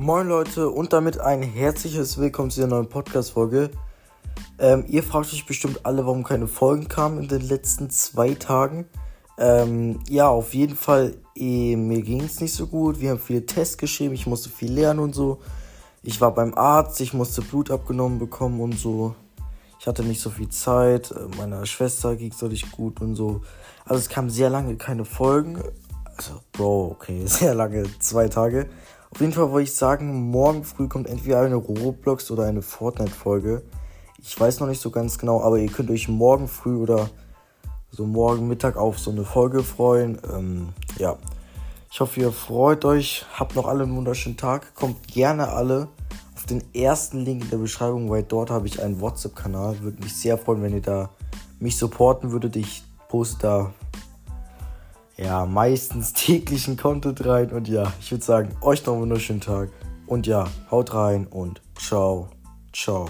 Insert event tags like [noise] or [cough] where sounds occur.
Moin Leute und damit ein herzliches Willkommen zu der neuen Podcast-Folge. Ähm, ihr fragt euch bestimmt alle, warum keine Folgen kamen in den letzten zwei Tagen. Ähm, ja, auf jeden Fall, eh, mir ging es nicht so gut. Wir haben viele Tests geschrieben, ich musste viel lernen und so. Ich war beim Arzt, ich musste Blut abgenommen bekommen und so. Ich hatte nicht so viel Zeit, äh, meiner Schwester ging es nicht gut und so. Also es kamen sehr lange keine Folgen. Also, Bro, okay, [laughs] sehr lange, zwei Tage. Auf jeden Fall wollte ich sagen, morgen früh kommt entweder eine Roblox oder eine Fortnite-Folge. Ich weiß noch nicht so ganz genau, aber ihr könnt euch morgen früh oder so morgen Mittag auf so eine Folge freuen. Ähm, ja, ich hoffe, ihr freut euch. Habt noch alle einen wunderschönen Tag. Kommt gerne alle auf den ersten Link in der Beschreibung, weil dort habe ich einen WhatsApp-Kanal. Würde mich sehr freuen, wenn ihr da mich supporten würdet. Ich poste da ja, meistens [laughs] täglichen Content rein. Und ja, ich würde sagen, euch noch einen wunderschönen Tag. Und ja, haut rein und ciao, ciao.